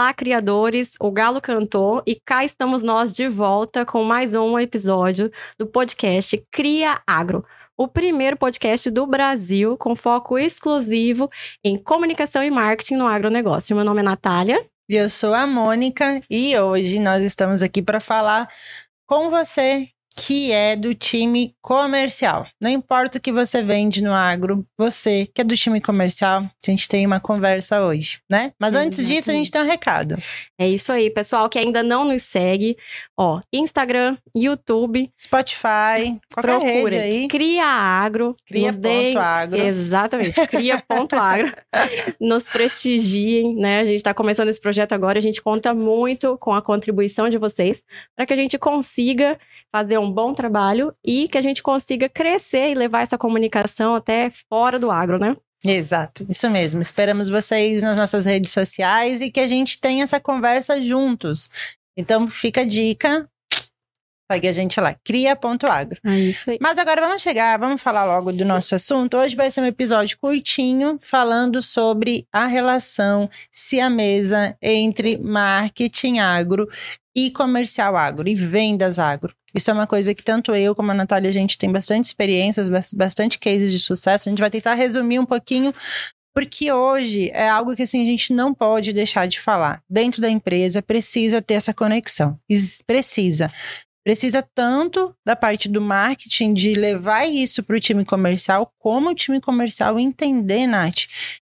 Olá, criadores! O Galo cantou e cá estamos nós de volta com mais um episódio do podcast Cria Agro, o primeiro podcast do Brasil com foco exclusivo em comunicação e marketing no agronegócio. Meu nome é Natália. E eu sou a Mônica e hoje nós estamos aqui para falar com você que é do time comercial. Não importa o que você vende no agro, você que é do time comercial, a gente tem uma conversa hoje, né? Mas antes Exatamente. disso, a gente tem um recado. É isso aí, pessoal que ainda não nos segue, ó, Instagram, YouTube, Spotify, qualquer procure, rede aí. Cria Agro, cria ponto agro. Exatamente, cria ponto agro. nos prestigiem, né? A gente está começando esse projeto agora, a gente conta muito com a contribuição de vocês para que a gente consiga fazer um bom trabalho e que a gente consiga crescer e levar essa comunicação até fora do agro, né? Exato, isso mesmo. Esperamos vocês nas nossas redes sociais e que a gente tenha essa conversa juntos. Então, fica a dica. Segue a gente lá, cria.agro. É isso aí. Mas agora vamos chegar, vamos falar logo do nosso assunto. Hoje vai ser um episódio curtinho, falando sobre a relação siamesa entre marketing agro e comercial agro e vendas agro. Isso é uma coisa que tanto eu como a Natália, a gente tem bastante experiências, bastante cases de sucesso. A gente vai tentar resumir um pouquinho, porque hoje é algo que assim, a gente não pode deixar de falar. Dentro da empresa precisa ter essa conexão. Precisa. Precisa tanto da parte do marketing de levar isso para o time comercial, como o time comercial entender, Nath,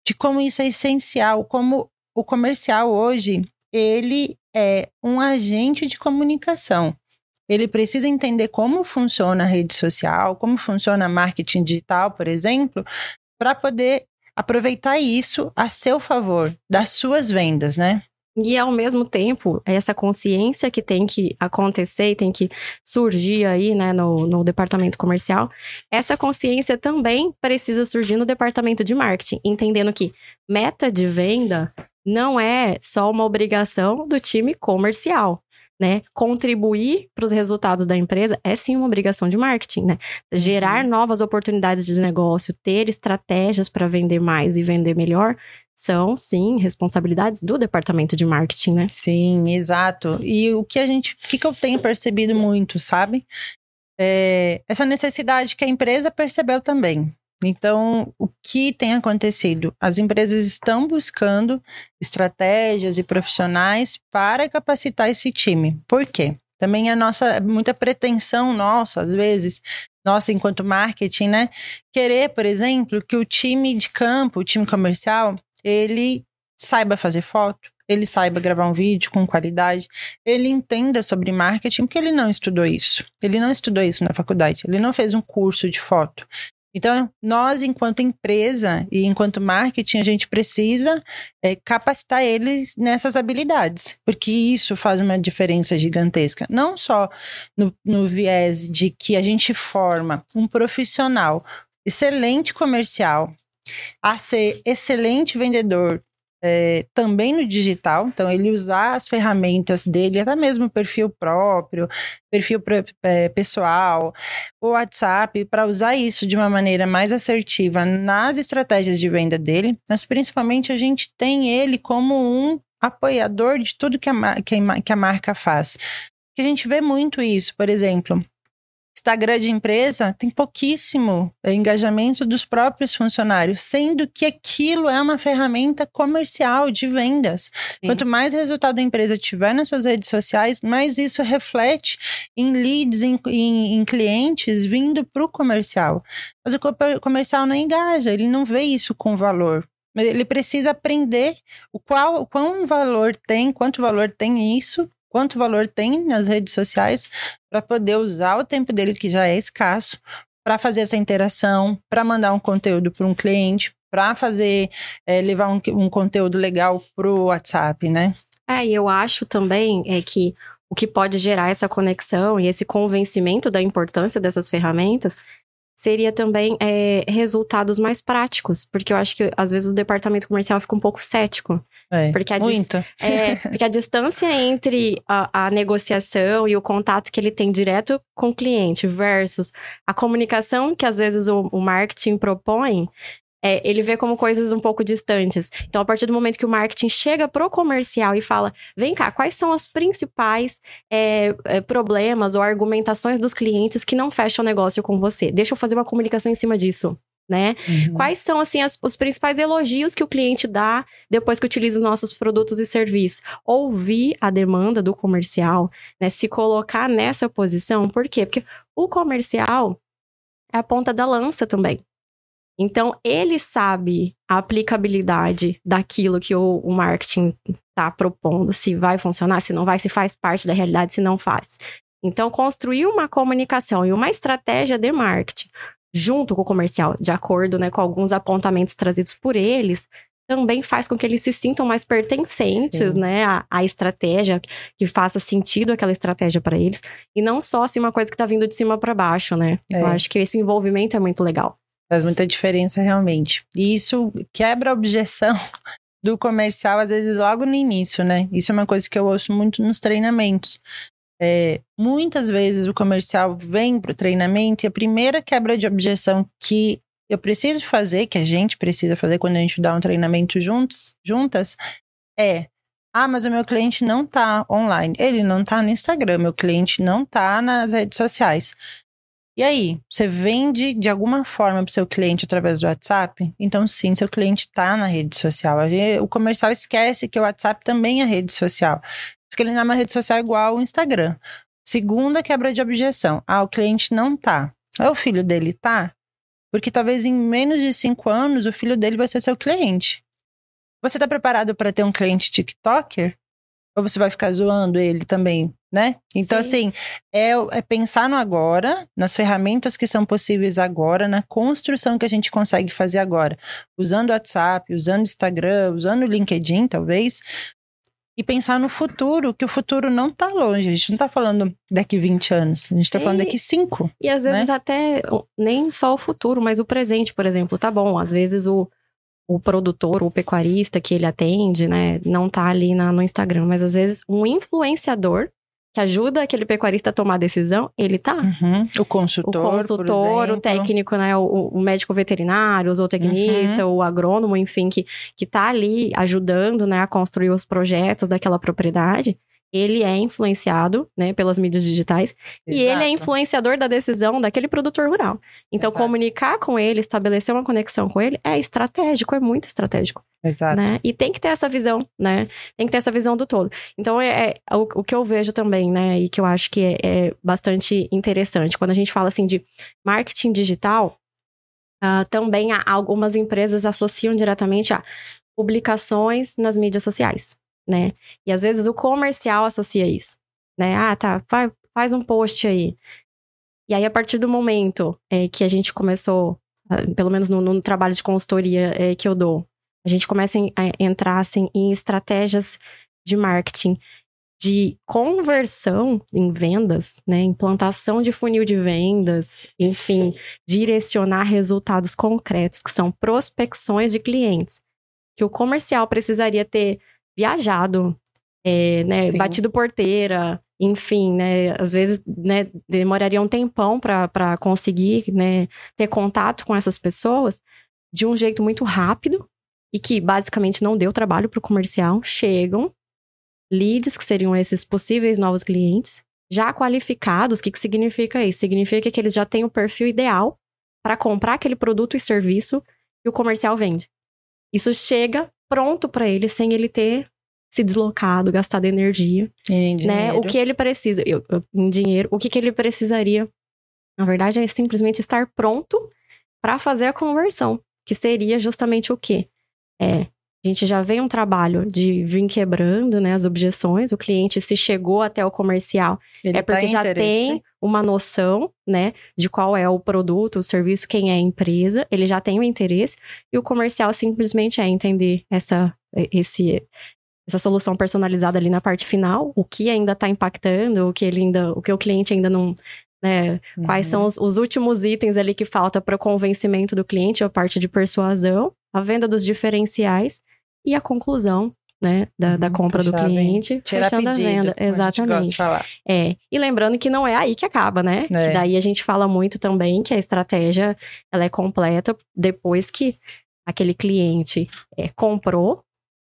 de como isso é essencial, como o comercial hoje, ele é um agente de comunicação ele precisa entender como funciona a rede social, como funciona marketing digital, por exemplo, para poder aproveitar isso a seu favor, das suas vendas, né? E ao mesmo tempo, essa consciência que tem que acontecer e tem que surgir aí, né, no, no departamento comercial, essa consciência também precisa surgir no departamento de marketing, entendendo que meta de venda não é só uma obrigação do time comercial né? Contribuir para os resultados da empresa é sim uma obrigação de marketing, né? Gerar uhum. novas oportunidades de negócio, ter estratégias para vender mais e vender melhor, são, sim, responsabilidades do departamento de marketing, né? Sim, exato. E o que a gente, o que, que eu tenho percebido muito, sabe? É essa necessidade que a empresa percebeu também. Então, o que tem acontecido? As empresas estão buscando estratégias e profissionais para capacitar esse time. Por quê? Também a nossa, muita pretensão nossa, às vezes, nossa, enquanto marketing, né? Querer, por exemplo, que o time de campo, o time comercial, ele saiba fazer foto, ele saiba gravar um vídeo com qualidade, ele entenda sobre marketing, porque ele não estudou isso. Ele não estudou isso na faculdade, ele não fez um curso de foto. Então, nós, enquanto empresa e enquanto marketing, a gente precisa é, capacitar eles nessas habilidades, porque isso faz uma diferença gigantesca. Não só no, no viés de que a gente forma um profissional excelente comercial, a ser excelente vendedor, é, também no digital, então ele usar as ferramentas dele, até mesmo perfil próprio, perfil é, pessoal, o WhatsApp, para usar isso de uma maneira mais assertiva nas estratégias de venda dele, mas principalmente a gente tem ele como um apoiador de tudo que a, que a, que a marca faz. Que a gente vê muito isso, por exemplo, Instagram de empresa tem pouquíssimo engajamento dos próprios funcionários, sendo que aquilo é uma ferramenta comercial de vendas. Sim. Quanto mais resultado a empresa tiver nas suas redes sociais, mais isso reflete em leads, em, em, em clientes vindo para o comercial. Mas o comercial não engaja, ele não vê isso com valor. Ele precisa aprender o qual, o quão valor tem, quanto valor tem isso quanto valor tem nas redes sociais para poder usar o tempo dele, que já é escasso, para fazer essa interação, para mandar um conteúdo para um cliente, para fazer, é, levar um, um conteúdo legal para o WhatsApp, né? É, e eu acho também é que o que pode gerar essa conexão e esse convencimento da importância dessas ferramentas seria também é, resultados mais práticos, porque eu acho que às vezes o departamento comercial fica um pouco cético. É, porque a muito. É, porque a distância entre a, a, negociação e o contato que ele tem direto com o cliente versus a comunicação que às vezes o, o marketing propõe é, ele vê como coisas um pouco distantes. Então, a partir do momento que o marketing chega pro comercial e fala: vem cá, quais são os principais é, é, problemas ou argumentações dos clientes que não fecham o negócio com você? Deixa eu fazer uma comunicação em cima disso. Né? Uhum. Quais são assim as, os principais elogios que o cliente dá depois que utiliza os nossos produtos e serviços? Ouvir a demanda do comercial, né? Se colocar nessa posição, por quê? Porque o comercial é a ponta da lança também. Então, ele sabe a aplicabilidade daquilo que o, o marketing está propondo, se vai funcionar, se não vai, se faz parte da realidade, se não faz. Então, construir uma comunicação e uma estratégia de marketing junto com o comercial, de acordo né, com alguns apontamentos trazidos por eles, também faz com que eles se sintam mais pertencentes, Sim. né, à, à, estratégia, que faça sentido aquela estratégia para eles, e não só assim uma coisa que está vindo de cima para baixo, né? É. Eu acho que esse envolvimento é muito legal. Faz muita diferença realmente. E isso quebra a objeção do comercial, às vezes, logo no início, né? Isso é uma coisa que eu ouço muito nos treinamentos. É, muitas vezes o comercial vem para o treinamento e a primeira quebra de objeção que eu preciso fazer, que a gente precisa fazer quando a gente dá um treinamento juntos, juntas, é ah, mas o meu cliente não está online. Ele não está no Instagram, meu cliente não está nas redes sociais. E aí, você vende de alguma forma para o seu cliente através do WhatsApp? Então, sim, seu cliente está na rede social. O comercial esquece que o WhatsApp também é rede social. Porque ele não é uma rede social igual ao Instagram. Segunda quebra de objeção. Ah, o cliente não tá. Ah, o filho dele tá? Porque talvez em menos de cinco anos o filho dele vai ser seu cliente. Você está preparado para ter um cliente TikToker? Ou você vai ficar zoando ele também, né? Então, Sim. assim, é, é, pensar no agora, nas ferramentas que são possíveis agora, na construção que a gente consegue fazer agora. Usando WhatsApp, usando Instagram, usando o LinkedIn, talvez. E pensar no futuro, que o futuro não está longe. A gente não está falando daqui 20 anos, a gente está falando daqui 5. E às vezes né? até nem só o futuro, mas o presente, por exemplo, tá bom. Às vezes o o produtor, o pecuarista que ele atende, né, não tá ali na, no Instagram, mas às vezes um influenciador que ajuda aquele pecuarista a tomar a decisão, ele tá. Uhum. O consultor. O consultor, o técnico, né? O, o, médico veterinário, o zootecnista, uhum. o agrônomo, enfim, que, que tá ali ajudando, né, a construir os projetos daquela propriedade ele é influenciado, né, pelas mídias digitais Exato. e ele é influenciador da decisão daquele produtor rural. Então, Exato. comunicar com ele, estabelecer uma conexão com ele é estratégico, é muito estratégico. Exato. Né? E tem que ter essa visão, né? Tem que ter essa visão do todo. Então, é, é o, o, que eu vejo também, né? E que eu acho que é, é bastante interessante. Quando a gente fala, assim, de marketing digital, uh, também há, algumas empresas associam diretamente a publicações nas mídias sociais né? E às vezes o comercial associa isso, né? Ah, tá, faz, faz um post aí. E aí, a partir do momento é, que a gente começou, ah, pelo menos no, no trabalho de consultoria é, que eu dou, a gente começa a entrar assim, em estratégias de marketing de conversão em vendas, né? Implantação de funil de vendas, enfim, direcionar resultados concretos, que são prospecções de clientes. Que o comercial precisaria ter viajado, é, né, batido porteira, enfim, né, às vezes, né, demoraria um tempão para conseguir, né, ter contato com essas pessoas de um jeito muito rápido e que basicamente não deu trabalho para o comercial. Chegam leads, que seriam esses possíveis novos clientes, já qualificados. O que, que significa isso? Significa que eles já têm o perfil ideal para comprar aquele produto e serviço que o comercial vende. Isso chega pronto para ele sem ele ter se deslocado, gastado energia, né? O que ele precisa, eu, eu, em dinheiro, o que, que ele precisaria, na verdade, é simplesmente estar pronto para fazer a conversão, que seria justamente o quê? É, a gente já vem um trabalho de vir quebrando, né, as objeções. O cliente se chegou até o comercial ele é tá porque tá já tem uma noção, né, de qual é o produto, o serviço, quem é a empresa. Ele já tem o interesse e o comercial simplesmente é entender essa esse essa solução personalizada ali na parte final, o que ainda está impactando, o que ele ainda, o que o cliente ainda não, né? Uhum. Quais são os, os, últimos itens ali que falta para o convencimento do cliente, a parte de persuasão, a venda dos diferenciais e a conclusão, né, da, uhum, da compra do cliente, fechando a, pedido, a venda. Exatamente. A é. E lembrando que não é aí que acaba, né? É. Que daí a gente fala muito também que a estratégia ela é completa depois que aquele cliente é, comprou,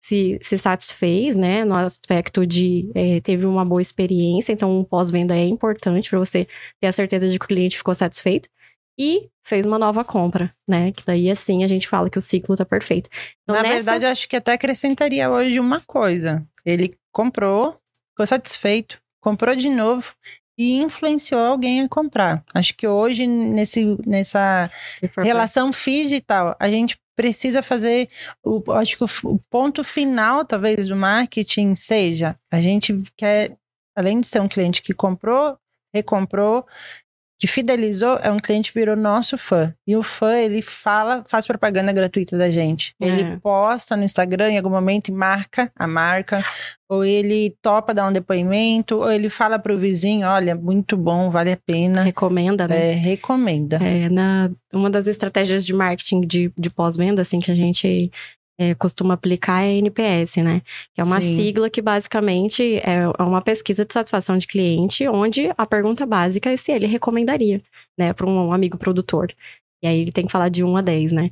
se, se satisfez, né, no aspecto de é, teve uma boa experiência, então um pós-venda é importante para você ter a certeza de que o cliente ficou satisfeito e fez uma nova compra, né? Que daí assim a gente fala que o ciclo tá perfeito. Então, Na nessa... verdade, eu acho que até acrescentaria hoje uma coisa. Ele comprou, ficou satisfeito, comprou de novo e influenciou alguém a comprar. Acho que hoje, nesse, nessa relação digital, a gente precisa fazer. O, acho que o, o ponto final, talvez, do marketing seja: a gente quer, além de ser um cliente que comprou, recomprou, que fidelizou é um cliente que virou nosso fã. E o fã, ele fala, faz propaganda gratuita da gente. É. Ele posta no Instagram em algum momento e marca a marca, ou ele topa dar um depoimento, ou ele fala para o vizinho, olha, muito bom, vale a pena. Recomenda, né? É, recomenda. É, na, uma das estratégias de marketing de, de pós-venda, assim, que a gente é, costuma aplicar é a NPS, né? Que é uma Sim. sigla que basicamente é, é uma pesquisa de satisfação de cliente, onde a pergunta básica é se ele recomendaria, né, para um amigo produtor. E aí ele tem que falar de 1 a 10, né?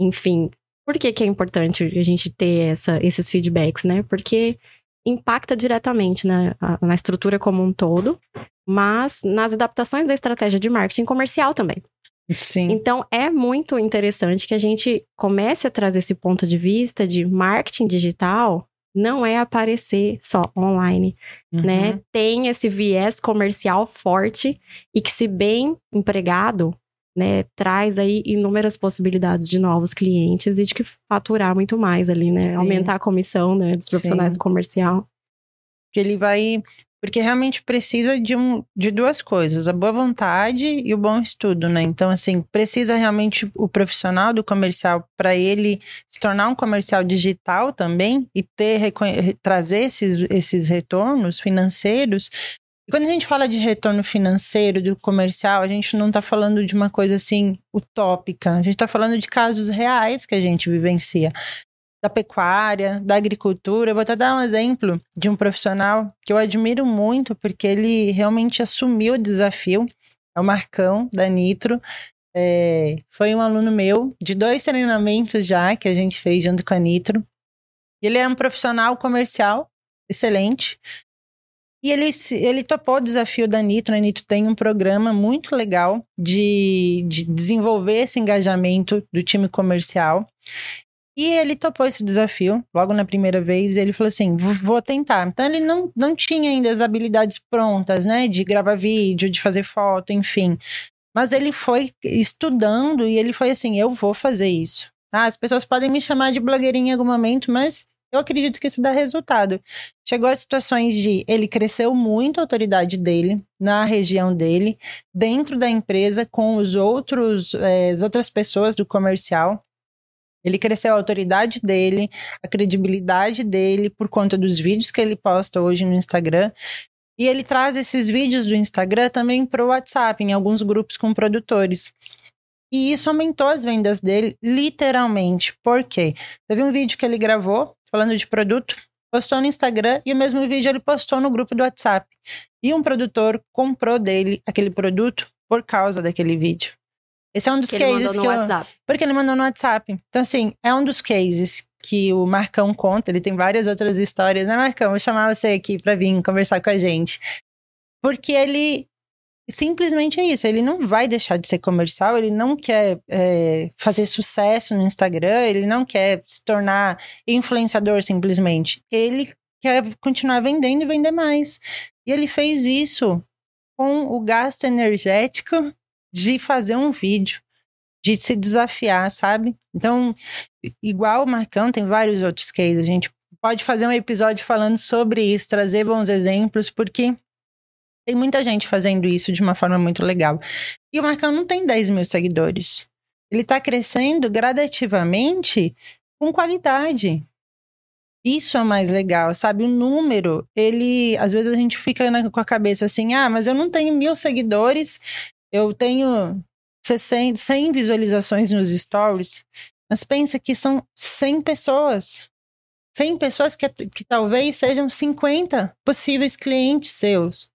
Enfim, por que, que é importante a gente ter essa, esses feedbacks, né? Porque impacta diretamente na, na estrutura como um todo, mas nas adaptações da estratégia de marketing comercial também. Sim. Então é muito interessante que a gente comece a trazer esse ponto de vista de marketing digital não é aparecer só online, uhum. né? Tem esse viés comercial forte e que se bem empregado, né, traz aí inúmeras possibilidades de novos clientes e de que faturar muito mais ali, né? Sim. Aumentar a comissão, né, dos profissionais Sim. do comercial. Que ele vai porque realmente precisa de, um, de duas coisas, a boa vontade e o bom estudo, né? Então, assim, precisa realmente o profissional do comercial para ele se tornar um comercial digital também e ter trazer esses, esses retornos financeiros. E quando a gente fala de retorno financeiro do comercial, a gente não está falando de uma coisa assim utópica, a gente está falando de casos reais que a gente vivencia da pecuária, da agricultura. Eu vou até dar um exemplo de um profissional que eu admiro muito, porque ele realmente assumiu o desafio. É o Marcão, da Nitro. É, foi um aluno meu, de dois treinamentos já, que a gente fez junto com a Nitro. Ele é um profissional comercial excelente. E ele, ele topou o desafio da Nitro. A Nitro tem um programa muito legal de, de desenvolver esse engajamento do time comercial. E ele topou esse desafio logo na primeira vez. ele falou assim: vou tentar. Então ele não, não tinha ainda as habilidades prontas, né? De gravar vídeo, de fazer foto, enfim. Mas ele foi estudando e ele foi assim: eu vou fazer isso. Ah, as pessoas podem me chamar de blogueirinha em algum momento, mas eu acredito que isso dá resultado. Chegou a situações de ele cresceu muito a autoridade dele na região dele, dentro da empresa, com os outros, é, as outras pessoas do comercial. Ele cresceu a autoridade dele, a credibilidade dele por conta dos vídeos que ele posta hoje no Instagram. E ele traz esses vídeos do Instagram também para o WhatsApp, em alguns grupos com produtores. E isso aumentou as vendas dele, literalmente. Por quê? Teve um vídeo que ele gravou falando de produto, postou no Instagram e o mesmo vídeo ele postou no grupo do WhatsApp. E um produtor comprou dele aquele produto por causa daquele vídeo. Esse é um dos que cases ele mandou que no eu, WhatsApp. Porque ele mandou no WhatsApp. Então, assim, é um dos cases que o Marcão conta. Ele tem várias outras histórias, né, Marcão? Vou chamar você aqui para vir conversar com a gente. Porque ele simplesmente é isso. Ele não vai deixar de ser comercial, ele não quer é, fazer sucesso no Instagram, ele não quer se tornar influenciador simplesmente. Ele quer continuar vendendo e vender mais. E ele fez isso com o gasto energético de fazer um vídeo, de se desafiar, sabe? Então, igual o Marcão, tem vários outros cases. A gente pode fazer um episódio falando sobre isso, trazer bons exemplos, porque tem muita gente fazendo isso de uma forma muito legal. E o Marcão não tem 10 mil seguidores. Ele está crescendo gradativamente com qualidade. Isso é mais legal, sabe? O número, ele. Às vezes a gente fica na, com a cabeça assim: ah, mas eu não tenho mil seguidores eu tenho 60, 100 visualizações nos stories, mas pensa que são 100 pessoas. 100 pessoas que, que talvez sejam 50 possíveis clientes seus.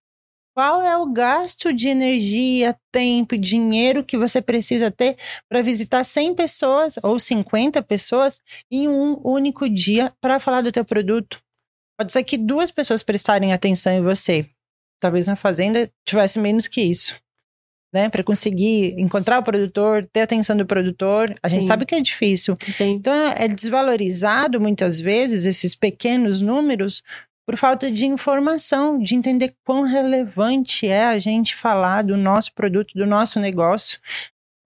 qual é o gasto de energia, tempo e dinheiro que você precisa ter para visitar 100 pessoas ou 50 pessoas em um único dia para falar do teu produto. Pode ser que duas pessoas prestarem atenção em você. Talvez na fazenda tivesse menos que isso. Né, para conseguir encontrar o produtor, ter atenção do produtor, a Sim. gente sabe que é difícil. Sim. Então é desvalorizado muitas vezes esses pequenos números por falta de informação, de entender quão relevante é a gente falar do nosso produto, do nosso negócio,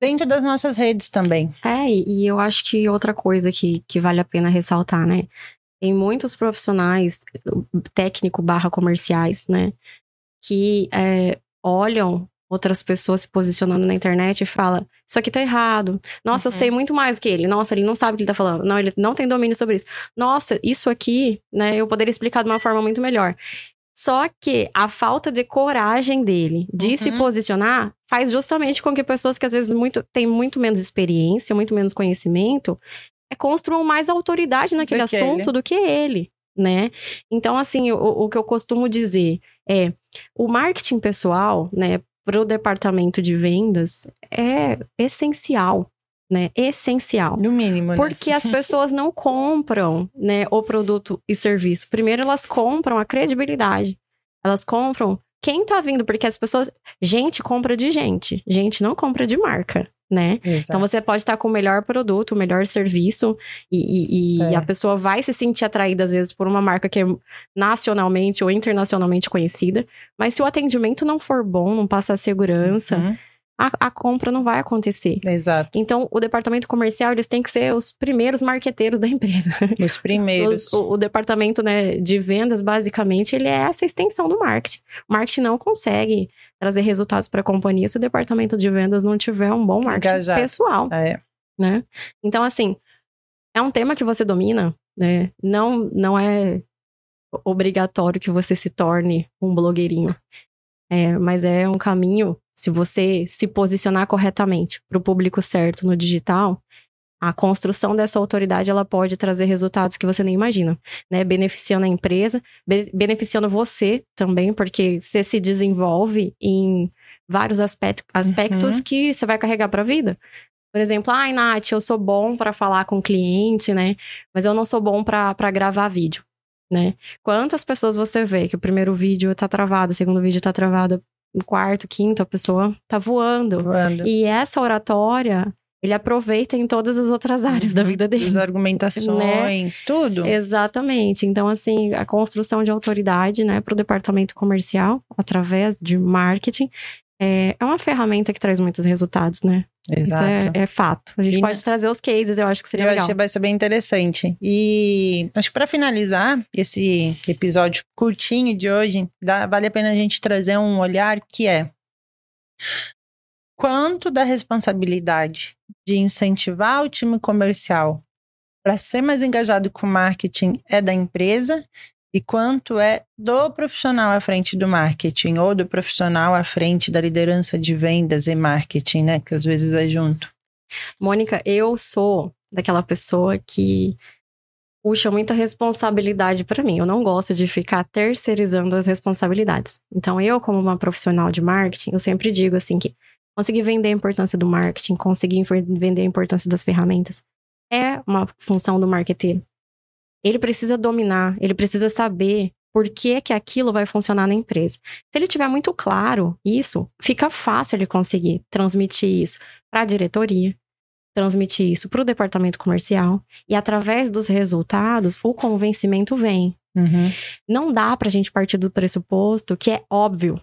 dentro das nossas redes também. É, e eu acho que outra coisa que, que vale a pena ressaltar, né? Tem muitos profissionais, técnico barra comerciais, né? Que é, olham outras pessoas se posicionando na internet e fala: Isso aqui tá errado. Nossa, uhum. eu sei muito mais que ele. Nossa, ele não sabe o que ele tá falando. Não, ele não tem domínio sobre isso. Nossa, isso aqui, né, eu poderia explicar de uma forma muito melhor. Só que a falta de coragem dele de uhum. se posicionar faz justamente com que pessoas que às vezes muito, têm muito menos experiência, muito menos conhecimento, é, construam mais autoridade naquele do assunto do que ele, né? Então, assim, o, o que eu costumo dizer é o marketing pessoal, né, para o departamento de vendas é essencial, né? Essencial. No mínimo, né? Porque as pessoas não compram, né, o produto e serviço. Primeiro elas compram a credibilidade. Elas compram quem tá vindo, porque as pessoas, gente compra de gente, gente não compra de marca né? Exato. Então você pode estar com o melhor produto, o melhor serviço e, e, é. a pessoa vai se sentir atraída às vezes por uma marca que é nacionalmente ou internacionalmente conhecida, mas se o atendimento não for bom, não passa a segurança, uhum a, a, compra não vai acontecer. Exato. Então, o departamento comercial, eles têm que ser os primeiros marqueteiros da empresa. Os primeiros. Os, o, o, departamento né, de vendas, basicamente, ele é essa extensão do marketing. O marketing não consegue trazer resultados para a companhia se o departamento de vendas não tiver um bom marketing Engajado. pessoal. É. Né? Então, assim, é um tema que você domina, né? Não, não é obrigatório que você se torne um blogueirinho. É, mas é um caminho se você se posicionar corretamente para o público certo no digital, a construção dessa autoridade ela pode trazer resultados que você nem imagina, né? Beneficiando a empresa, be beneficiando você também, porque você se desenvolve em vários aspectos, aspectos uhum. que você vai carregar para a vida. Por exemplo, ai, Nath, eu sou bom para falar com o cliente, né? Mas eu não sou bom para gravar vídeo, né? Quantas pessoas você vê que o primeiro vídeo tá travado, o segundo vídeo tá travado no quarto, quinto, a pessoa tá voando. voando. E essa oratória, ele aproveita em todas as outras áreas uhum. da vida dele. As argumentações, né? tudo. Exatamente. Então, assim, a construção de autoridade, né, para o departamento comercial, através de marketing, é, é uma ferramenta que traz muitos resultados, né? Exato. Isso é, é fato. A gente e pode trazer os cases, eu acho que seria eu legal. Eu acho que vai ser bem interessante. E acho que para finalizar esse episódio curtinho de hoje, dá, vale a pena a gente trazer um olhar que é quanto da responsabilidade de incentivar o time comercial para ser mais engajado com o marketing é da empresa e quanto é do profissional à frente do marketing ou do profissional à frente da liderança de vendas e marketing, né? Que às vezes é junto. Mônica, eu sou daquela pessoa que puxa muita responsabilidade para mim. Eu não gosto de ficar terceirizando as responsabilidades. Então, eu, como uma profissional de marketing, eu sempre digo assim que conseguir vender a importância do marketing, conseguir vender a importância das ferramentas, é uma função do marketeiro ele precisa dominar, ele precisa saber por que, que aquilo vai funcionar na empresa. Se ele tiver muito claro isso, fica fácil ele conseguir transmitir isso para a diretoria, transmitir isso para o departamento comercial e através dos resultados o convencimento vem. Uhum. Não dá para a gente partir do pressuposto que é óbvio,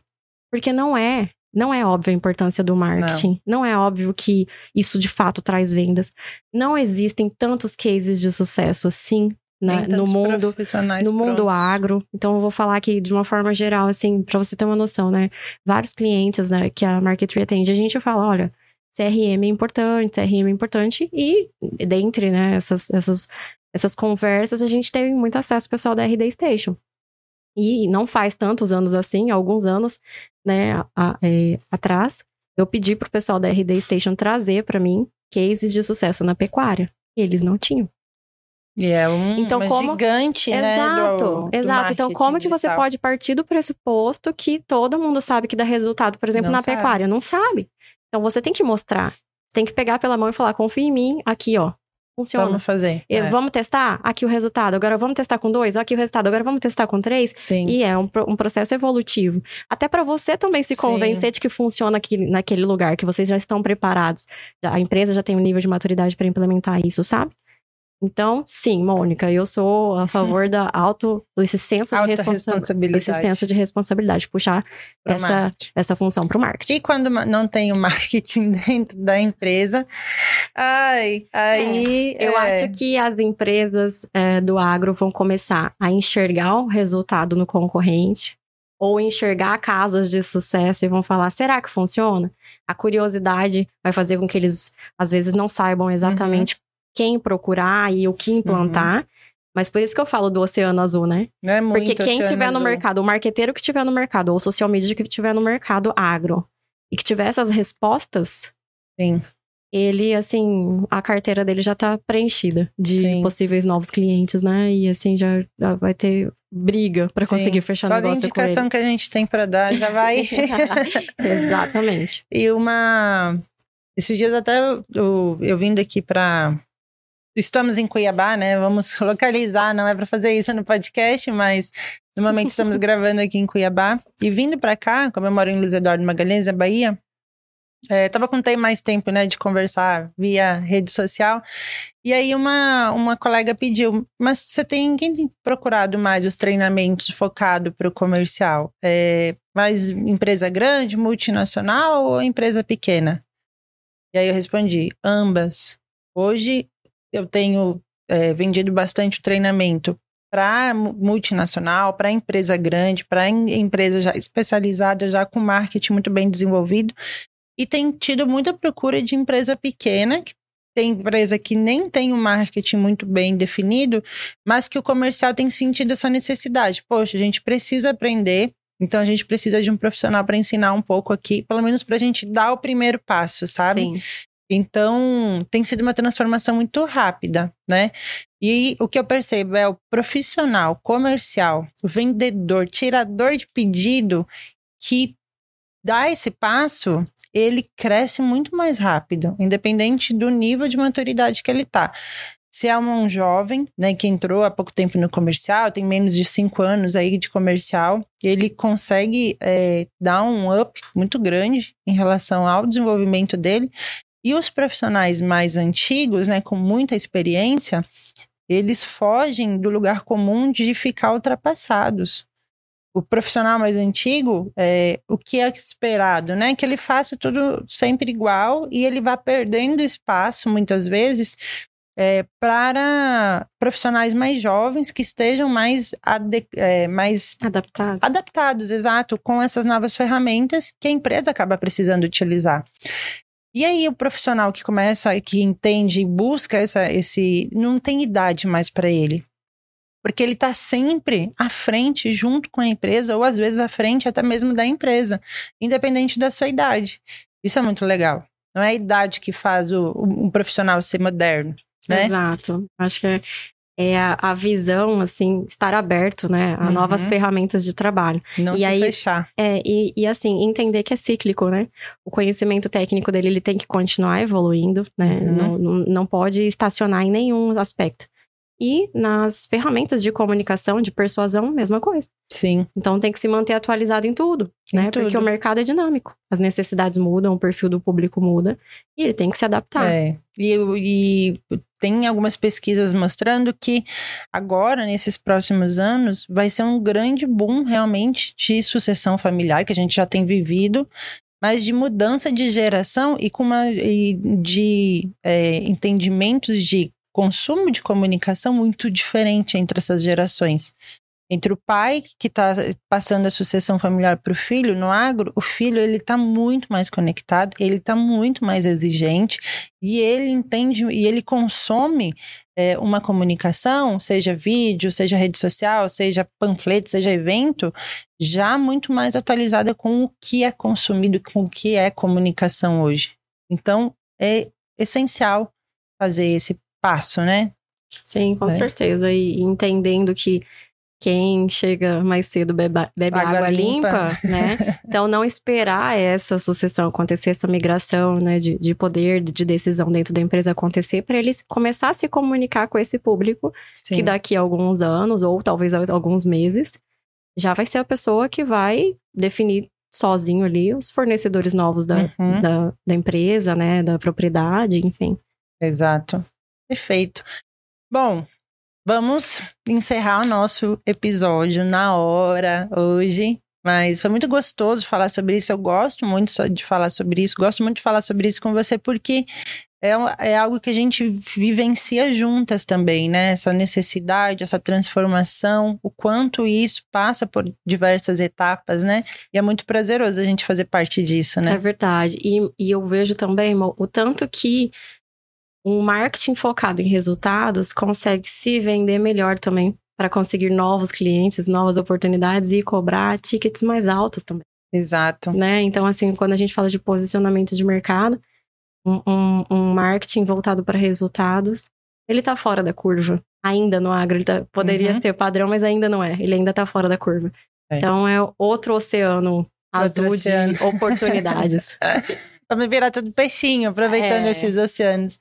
porque não é. Não é óbvio a importância do marketing. Não. não. é óbvio que isso de fato traz vendas. Não existem tantos cases de sucesso assim né, no mundo no mundo agro. Então eu vou falar aqui de uma forma geral assim, para você ter uma noção, né? Vários clientes, né, que a Marketree atende, a gente fala, olha, CRM é importante, CRM é importante e dentre, né, essas essas essas conversas, a gente teve muito acesso ao pessoal da RD Station. E não faz tantos anos assim, alguns anos, né, a, é, atrás, eu pedi pro pessoal da RD Station trazer para mim cases de sucesso na pecuária. E eles não tinham. E é um Então, como- gigante, né? Exato, do- do exato. Então, como que você pode partir do pressuposto que todo mundo sabe que dá resultado, por exemplo, Não na sabe. pecuária? Não sabe. Então, você tem que mostrar. Tem que pegar pela mão e falar: confia em mim, aqui, ó. Funciona. Vamos fazer. E É. Vamos testar? Aqui o resultado. Agora vamos testar com dois? Aqui o resultado. Agora vamos testar com três? Sim. E é um, um processo evolutivo. Até para você também se Sim. convencer de que funciona aqui, naquele lugar, que vocês já estão preparados. A empresa já tem um nível de maturidade para implementar isso, sabe? Então, sim, Mônica, eu sou a favor da auto, esse senso de responsa- responsabilidade. esse senso de responsabilidade, puxar pro essa, marketing. essa função para o marketing. E quando não tem o marketing dentro da empresa, ai, aí. Eu é, acho que as empresas é, do agro vão começar a enxergar o resultado no concorrente ou enxergar casos de sucesso e vão falar: será que funciona? A curiosidade vai fazer com que eles, às vezes, não saibam exatamente quem procurar e o que implantar. Mas por isso que eu falo do oceano azul, né? é Porque quem tiver no azul. mercado, o marqueteiro que tiver no mercado, ou o social media que tiver no mercado agro, e que tiver essas respostas, Sim. ele, assim, a carteira dele já tá preenchida de Sim. possíveis novos clientes, né? E assim, já, já vai ter briga Sim. conseguir fechar Só negócio com ele. indicação que a gente tem para dar já vai. Exatamente. E uma. Esses dias até eu, eu, eu vindo aqui para. Estamos em Cuiabá, né? Vamos localizar, não é para fazer isso no podcast, mas no momento estamos gravando aqui em Cuiabá. E vindo para cá, como eu moro em Luiz Eduardo Magalhães, na Bahia, é, tava com mais tempo, né, de conversar via rede social. E aí uma, uma colega pediu, mas você tem quem tem procurado mais os treinamentos focado para o comercial? É, mais empresa grande, multinacional ou empresa pequena? E aí eu respondi, ambas. Hoje eu tenho é, vendido bastante treinamento para multinacional, para empresa grande, para empresa já especializada, já com marketing muito bem desenvolvido. E tem tido muita procura de empresa pequena, que tem empresa que nem tem o marketing muito bem definido, mas que o comercial tem sentido essa necessidade. Poxa, a gente precisa aprender, então a gente precisa de um profissional para ensinar um pouco aqui, pelo menos para a gente dar o primeiro passo, sabe? Sim. Então, tem sido uma transformação muito rápida, né? E o que eu percebo é o profissional, comercial, o vendedor, tirador de pedido que dá esse passo, ele cresce muito mais rápido, independente do nível de maturidade que ele tá. Se é um jovem, né, que entrou há pouco tempo no comercial, tem menos de cinco anos aí de comercial, ele consegue é, dar um up muito grande em relação ao desenvolvimento dele. E os profissionais mais antigos, né, com muita experiência, eles fogem do lugar comum de ficar ultrapassados. O profissional mais antigo, é, o que é esperado, né? Que ele faça tudo sempre igual e ele vá perdendo espaço, muitas vezes, é, para profissionais mais jovens que estejam mais, é, mais Adaptado. adaptados, exato, com essas novas ferramentas que a empresa acaba precisando utilizar. E aí o profissional que começa, que entende e busca essa, esse, não tem idade mais para ele. Porque ele está sempre à frente, junto com a empresa, ou às vezes à frente até mesmo da empresa, independente da sua idade. Isso é muito legal. Não é a idade que faz o, o- um profissional ser moderno, né? Exato. Acho que é, é a, a visão, assim, estar aberto, né? A Uhum. novas ferramentas de trabalho. Não E se aí- fechar. É, e, e assim, entender que é cíclico, né? O conhecimento técnico dele, ele tem que continuar evoluindo, né? Uhum. Não, não, não pode estacionar em nenhum aspecto. E nas ferramentas de comunicação, de persuasão, mesma coisa. Sim. Então tem que se manter atualizado em tudo, Em né? tudo. Porque o mercado é dinâmico. As necessidades mudam, o perfil do público muda. E ele tem que se adaptar. É. E, e tem algumas pesquisas mostrando que agora, nesses próximos anos, vai ser um grande boom realmente de sucessão familiar que a gente já tem vivido, mas de mudança de geração e com uma e de é, entendimentos de consumo de comunicação muito diferente entre essas gerações. Entre o pai que está passando a sucessão familiar para o filho no agro, o filho ele está muito mais conectado, ele está muito mais exigente e ele entende e ele consome é, uma comunicação, seja vídeo, seja rede social, seja panfleto, seja evento, já muito mais atualizada com o que é consumido, com o que é comunicação hoje. Então é essencial fazer esse passo, né? Sim, com né? certeza. E entendendo que quem chega mais cedo bebe, bebe água, água limpa. limpa, né? Então, não esperar essa sucessão acontecer, essa migração né, de, de poder, de decisão dentro da empresa acontecer, para eles começar a se comunicar com esse público, Sim. que daqui a alguns anos, ou talvez alguns meses, já vai ser a pessoa que vai definir sozinho ali os fornecedores novos da, uhum. da, da empresa, né? Da propriedade, enfim. Exato. Perfeito. Bom, Vamos encerrar o nosso episódio na hora hoje. Mas foi muito gostoso falar sobre isso. Eu gosto muito de falar sobre isso. Gosto muito de falar sobre isso com você, porque é, é algo que a gente vivencia juntas também, né? Essa necessidade, essa transformação, o quanto isso passa por diversas etapas, né? E é muito prazeroso a gente fazer parte disso, né? É verdade. E, e eu vejo também o tanto que um marketing focado em resultados consegue se vender melhor também para conseguir novos clientes, novas oportunidades e cobrar tickets mais altos também. Exato. Né? Então, assim, quando a gente fala de posicionamento de mercado, um, um, um marketing voltado para resultados, ele está fora da curva. Ainda no agro, ele tá, poderia uhum. ser padrão, mas ainda não é. Ele ainda está fora da curva. É. Então, é outro oceano outro azul oceano. de oportunidades. Vamos virar tudo peixinho, aproveitando é. esses oceanos.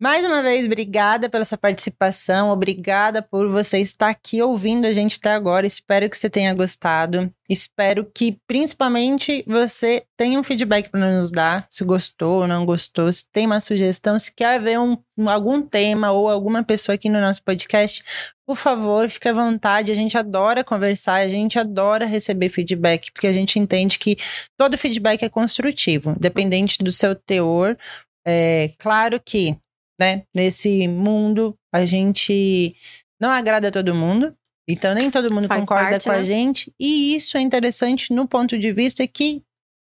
Mais uma vez, obrigada pela sua participação, obrigada por você estar aqui ouvindo a gente até agora. Espero que você tenha gostado. Espero que, principalmente, você tenha um feedback para nos dar, se gostou ou não gostou, se tem uma sugestão, se quer ver um, algum tema ou alguma pessoa aqui no nosso podcast, por favor, fique à vontade. A gente adora conversar, a gente adora receber feedback, porque a gente entende que todo feedback é construtivo, dependente do seu teor. É claro que né? Nesse mundo, a gente não agrada a todo mundo. Então, nem todo mundo Faz concorda parte, com né? a gente. E isso é interessante no ponto de vista que,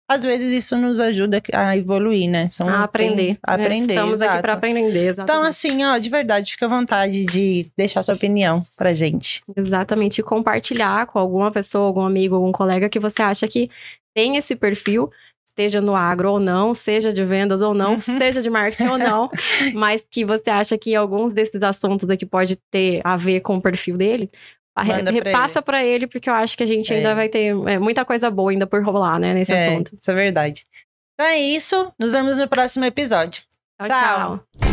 às vezes, isso nos ajuda a evoluir, né? São, a aprender. Tem, a aprender. Estamos exato. aqui para aprender. Exatamente. Então, assim, ó, de verdade, fica à vontade de deixar sua opinião pra gente. Exatamente. E compartilhar com alguma pessoa, algum amigo, algum colega que você acha que tem esse perfil esteja no agro ou não, seja de vendas ou não, uhum. seja de marketing ou não, mas que você acha que alguns desses assuntos aqui pode ter a ver com o perfil dele, Manda repassa para ele. ele. porque eu acho que a gente é. ainda vai ter é, muita coisa boa ainda por rolar, né, nesse é, assunto. Isso é verdade. Então é isso, nos vemos no próximo episódio. tchau. tchau. tchau.